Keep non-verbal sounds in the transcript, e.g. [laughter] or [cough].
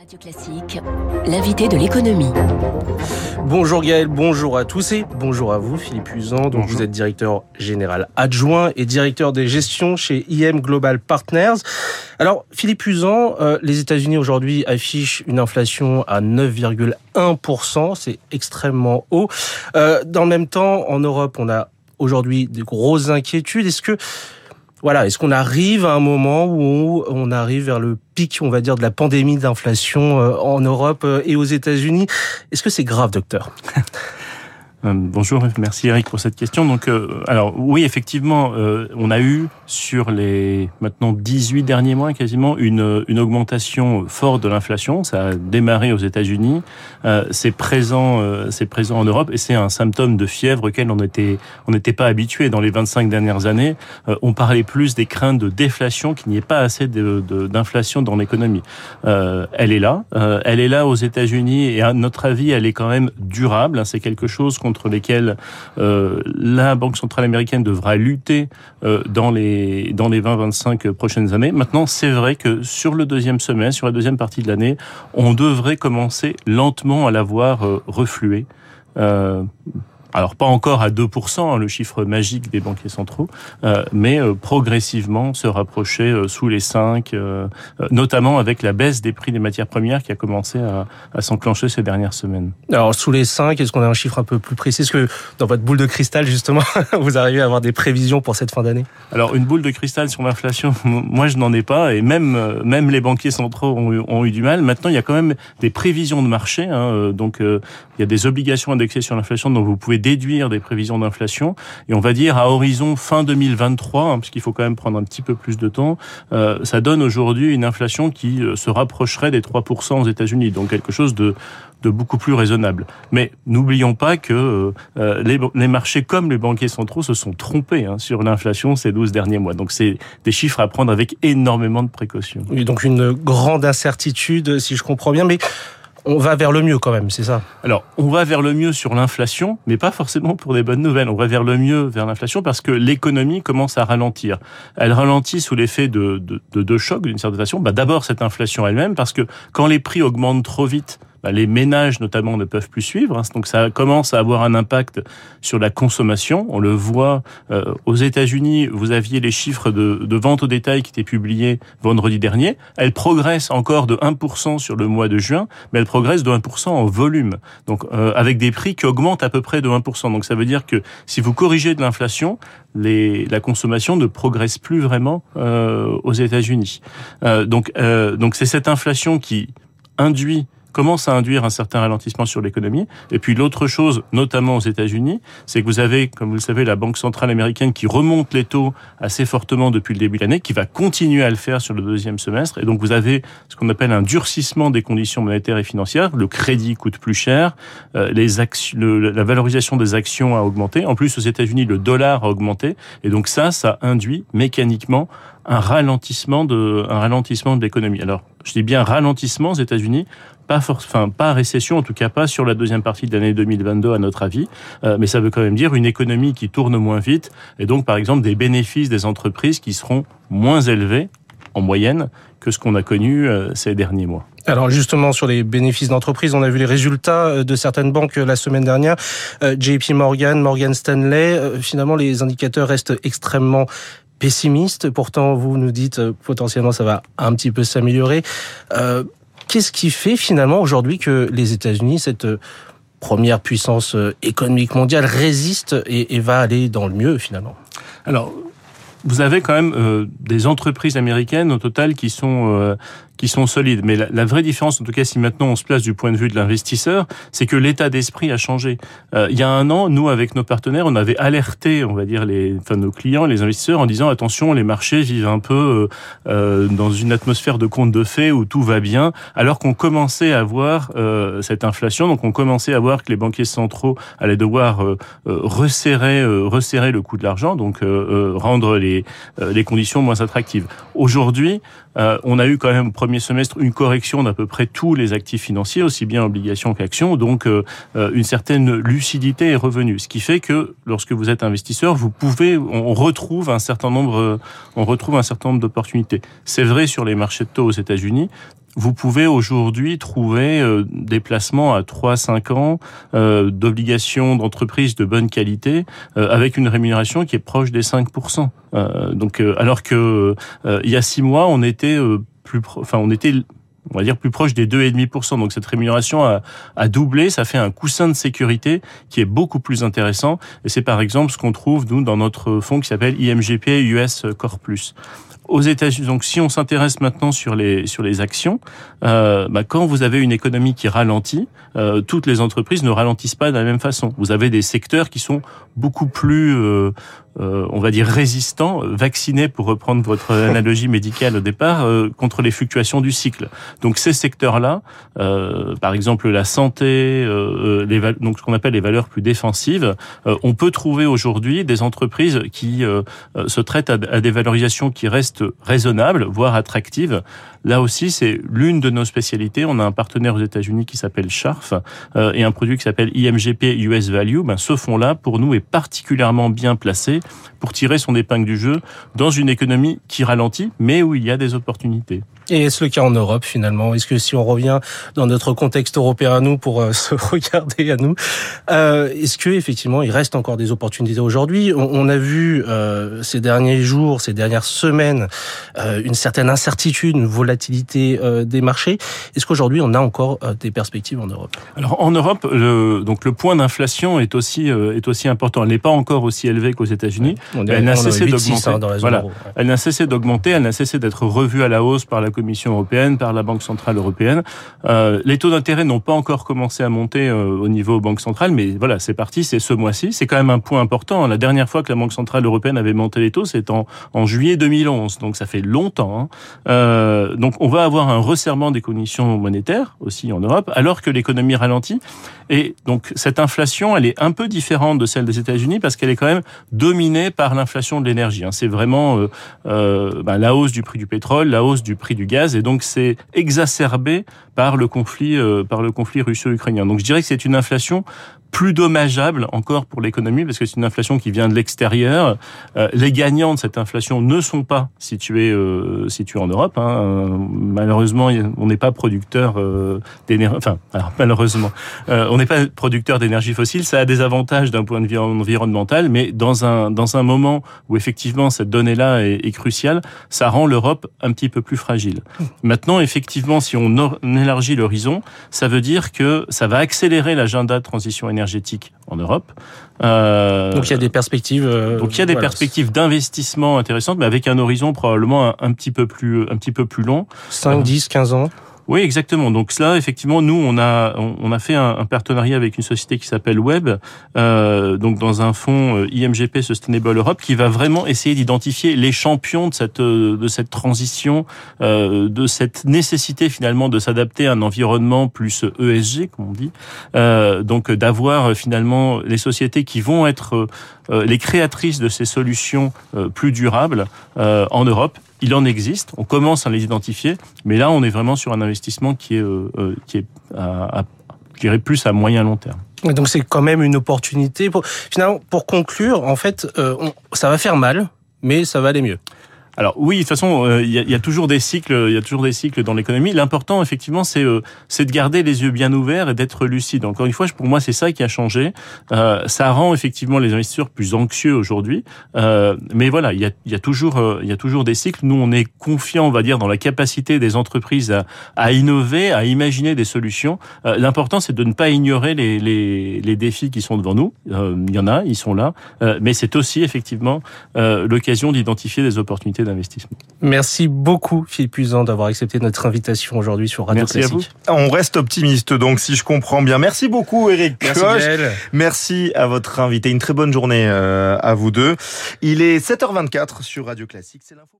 Radio Classique, l'invité de l'économie. Bonjour Gaël, bonjour à tous et bonjour à vous Philippe Usan. Donc vous êtes directeur général adjoint et directeur des gestions chez IM Global Partners. Alors Philippe Usan, euh, les États-Unis aujourd'hui affichent une inflation à 9,1%, c'est extrêmement haut. Euh, dans le même temps, en Europe, on a aujourd'hui des grosses inquiétudes. Est-ce que voilà, est-ce qu'on arrive à un moment où on arrive vers le pic, on va dire, de la pandémie d'inflation euh, en Europe euh, et aux États-Unis? Est-ce que c'est grave, docteur? [laughs] Euh, bonjour, merci Eric pour cette question. Donc, euh, alors oui, effectivement, euh, on a eu sur les maintenant 18 derniers mois quasiment une, une augmentation forte de l'inflation. Ça a démarré aux États-Unis, c'est présent, c'est présent en Europe et c'est un symptôme de fièvre auquel on était, on n'était pas habitué dans les 25 dernières années. on parlait plus des craintes de déflation, qu'il n'y ait pas assez d'inflation de, dans l'économie. elle est là, elle est là aux États-Unis et à notre avis, elle est quand même durable. C'est quelque chose qu'on contre lesquels euh, la Banque centrale américaine devra lutter euh, dans les dans les 20-25 prochaines années. Maintenant, c'est vrai que sur le deuxième semestre, sur la deuxième partie de l'année, on devrait commencer lentement à la voir euh, refluer. Alors pas encore à 2%, hein, le chiffre magique des banquiers centraux, euh, mais euh, progressivement se rapprocher euh, sous les 5, notamment avec la baisse des prix des matières premières qui a commencé à, à s'enclencher ces dernières semaines. Alors sous les 5, est-ce qu'on a un chiffre un peu plus précis? Est-ce que dans votre boule de cristal, justement, [laughs] vous arrivez à avoir des prévisions pour cette fin d'année? Alors une boule de cristal sur l'inflation, [laughs] moi je n'en ai pas, et même, même les banquiers centraux ont eu, ont eu du mal. Maintenant, il y a quand même des prévisions de marché, hein, donc il y a des obligations indexées sur l'inflation dont vous pouvez déduire des prévisions d'inflation. Et on va dire à horizon fin 2023, hein, parce qu'il faut quand même prendre un petit peu plus de temps, euh, ça donne aujourd'hui une inflation qui euh, se rapprocherait des 3% aux États-Unis, donc quelque chose de de beaucoup plus raisonnable. Mais n'oublions pas que euh, les, les, marchés comme les banquiers centraux se sont trompés hein, sur l'inflation ces 12 derniers mois. Donc c'est des chiffres à prendre avec énormément de précautions. Oui, donc une grande incertitude, si je comprends bien. Mais on va vers le mieux quand même, c'est ça Alors, on va vers le mieux sur l'inflation, mais pas forcément pour des bonnes nouvelles. On va vers le mieux vers l'inflation parce que l'économie commence à ralentir. Elle ralentit sous l'effet de, de, de deux chocs d'une certaine façon. Bah, D'abord, cette inflation elle-même, parce que quand les prix augmentent trop vite, bah, les ménages notamment ne peuvent plus suivre. Hein. donc ça commence à avoir un impact sur la consommation. On le voit euh, aux États-Unis. Vous aviez les chiffres de, de, vente au détail qui étaient publiés vendredi dernier. Elle progresse encore de 1% sur le mois de juin, mais elle progresse de 1% en volume. Donc euh, avec des prix qui augmentent à peu près de 1%. Donc ça veut dire que si vous corrigez de l'inflation, les, la consommation ne progresse plus vraiment euh, aux États-Unis. Euh, donc euh, donc c'est cette inflation qui induit commence à induire un certain ralentissement sur l'économie. Et puis l'autre chose, notamment aux États-Unis, c'est que vous avez, comme vous le savez, la Banque centrale américaine qui remonte les taux assez fortement depuis le début de l'année, qui va continuer à le faire sur le deuxième semestre. Et donc vous avez ce qu'on appelle un durcissement des conditions monétaires et financières. Le crédit coûte plus cher, euh, les le, la valorisation des actions a augmenté. En plus, aux États-Unis, le dollar a augmenté. Et donc ça, ça induit mécaniquement un ralentissement de, un ralentissement de l'économie. Alors, je dis bien ralentissement aux États-Unis, pas enfin pas récession, en tout cas pas sur la deuxième partie de l'année 2022 à notre avis, euh, mais ça veut quand même dire une économie qui tourne moins vite et donc par exemple des bénéfices des entreprises qui seront moins élevés en moyenne que ce qu'on a connu euh, ces derniers mois. Alors justement sur les bénéfices d'entreprise, on a vu les résultats euh, de certaines banques la semaine dernière, JP Morgan, Morgan Stanley, finalement les indicateurs restent extrêmement pessimiste. Pourtant, vous nous dites potentiellement ça va un petit peu s'améliorer. Qu'est-ce qui fait finalement aujourd'hui que les États-Unis, cette euh, première puissance euh, économique mondiale, résiste et, va aller dans le mieux finalement? Alors, vous avez quand même euh, des entreprises américaines au total qui sont qui sont solides. Mais la, la, vraie différence, en tout cas, si maintenant on se place du point de vue de l'investisseur, c'est que l'état d'esprit a changé. Euh, il y a un an, nous, avec nos partenaires, on avait alerté, on va dire, les, enfin, nos clients, les investisseurs, en disant attention, les marchés vivent un peu euh, dans une atmosphère de conte de fées où tout va bien, alors qu'on commençait à voir euh, cette inflation. Donc, on commençait à voir que les banquiers centraux allaient devoir euh, resserrer, resserrer le coût de l'argent, donc rendre les, les conditions moins attractives. Aujourd'hui, on a eu quand même premier semestre une correction d'à peu près tous les actifs financiers, aussi bien obligations qu'actions. Donc, euh, une certaine lucidité est revenue. Ce qui fait que lorsque vous êtes investisseur, vous pouvez, on retrouve un certain nombre, on retrouve un certain nombre d'opportunités. C'est vrai sur les marchés de taux aux États-Unis vous pouvez aujourd'hui trouver euh, des placements à 3-5 ans euh, d'obligations d'entreprise de bonne qualité euh, avec une rémunération qui est proche des 5%. donc, alors que il y a 6 mois, on était plus, enfin, on était on va dire plus proche des 2,5%. Donc cette rémunération a, a, doublé, ça fait un coussin de sécurité qui est beaucoup plus intéressant. Et c'est par exemple ce qu'on trouve nous dans notre fonds qui s'appelle IMGP US Core Plus aux États-Unis. Donc, si on s'intéresse maintenant sur les sur les actions, euh, bah, quand vous avez une économie qui ralentit, euh, toutes les entreprises ne ralentissent pas de la même façon. Vous avez des secteurs qui sont beaucoup plus euh, euh, on va dire résistants, vaccinés pour reprendre votre [laughs] analogie médicale au départ, euh, contre les fluctuations du cycle. Donc ces secteurs-là, euh, par exemple la santé, les donc ce qu'on appelle les valeurs plus défensives, on peut trouver aujourd'hui des entreprises qui se traitent à, à, des valorisations qui restent raisonnables, voire attractives. Là aussi, c'est l'une de nos spécialités. On a un partenaire aux États-Unis qui s'appelle Scharf et un produit qui s'appelle IMGP US Value. Ben, ce fonds-là, pour nous, est particulièrement bien placé pour tirer son épingle du jeu dans une économie qui ralentit, mais où il y a des opportunités. Et est-ce le cas en Europe finalement Est-ce que si on revient dans notre contexte européen à nous pour euh, [laughs] se regarder à nous, euh, est-ce que effectivement il reste encore des opportunités aujourd'hui? On, a vu euh, ces derniers jours, ces dernières semaines, euh, une certaine incertitude, une volatilité euh, des marchés. Est-ce qu'aujourd'hui on a encore des perspectives en Europe? Alors en Europe, le, donc le point d'inflation est aussi est aussi important. Elle n'est pas encore aussi élevée qu'aux États-Unis. elle n'a cessé d'augmenter. Hein, voilà. Elle n'a cessé d'augmenter. Elle n'a cessé d'être revue à la hausse par la Commission européenne, par la Banque centrale européenne. Euh, les taux d'intérêt n'ont pas encore commencé à monter euh, au niveau Banque centrale, mais voilà, c'est parti, c'est ce mois-ci. C'est quand même un point important. La dernière fois que la Banque centrale européenne avait monté les taux, c'est en, en juillet 2011, donc ça fait longtemps. Hein. Euh, donc on va avoir un resserrement des conditions monétaires aussi en Europe, alors que l'économie ralentit. Et donc cette inflation, elle est un peu différente de celle des États-Unis parce qu'elle est quand même dominée par l'inflation de l'énergie. Hein. C'est vraiment ben, la hausse du prix du pétrole, la hausse du prix du gaz, et donc c'est exacerbé par le conflit, euh, par le conflit russo-ukrainien. Donc je dirais que c'est une inflation plus dommageable encore pour l'économie parce que c'est une inflation qui vient de l'extérieur. Euh, les gagnants de cette inflation ne sont pas situés euh, situés en Europe. Hein. Malheureusement, on n'est pas producteur euh, d'énergie. Enfin, alors, malheureusement, euh, on n'est pas producteur d'énergie fossile. Ça a des avantages d'un point de vue environnemental, mais dans un dans un moment où effectivement cette donnée-là est, est cruciale, ça rend l'Europe un petit peu plus fragile. Maintenant, effectivement, si on élargit l'horizon, ça veut dire que ça va accélérer l'agenda de transition énergétique énergétique en Europe. Euh, donc il y a des perspectives. Euh, donc il y a des perspectives d'investissement intéressantes, mais avec un horizon probablement un, petit peu plus un petit peu plus long. 5, 10, 15 ans. Oui, exactement. Donc cela, effectivement, nous, on a on, a fait un, partenariat avec une société qui s'appelle Web, euh, donc dans un fonds euh, IMGP Sustainable Europe, qui va vraiment essayer d'identifier les champions de cette euh, de cette transition, de cette nécessité finalement de s'adapter à un environnement plus ESG, comme on dit. Donc d'avoir finalement les sociétés qui vont être les créatrices de ces solutions plus durables en Europe il en existe, on commence à les identifier, mais là, on est vraiment sur un investissement qui est, euh, euh, qui est à, je dirais plus à moyen long terme. Donc c'est quand même une opportunité. Finalement, pour conclure, en fait, euh, ça va faire mal, mais ça va aller mieux. Alors oui, de toute façon, euh, il y, a, toujours des cycles, il y a toujours des cycles dans l'économie. L'important, effectivement, c'est euh, c'est de garder les yeux bien ouverts et d'être lucide. Encore une fois, pour moi, c'est ça qui a changé. Euh, ça rend effectivement les investisseurs plus anxieux aujourd'hui. mais voilà, il y a, y a toujours il y a toujours des cycles. Nous, on est confiant, on va dire, dans la capacité des entreprises à, à innover, à imaginer des solutions. L'important, c'est de ne pas ignorer les, les, les, défis qui sont devant nous. Il y en a, ils sont là. mais c'est aussi effectivement l'occasion d'identifier des opportunités d'investissement. Merci beaucoup Philippe Usan d'avoir accepté notre invitation aujourd'hui sur Radio Merci Classique. À vous. On reste optimiste donc si je comprends bien. Merci beaucoup Eric Merci, Merci à votre invité. Une très bonne journée euh, à vous deux. Il est 7h24 sur Radio Classique. C'est l'info.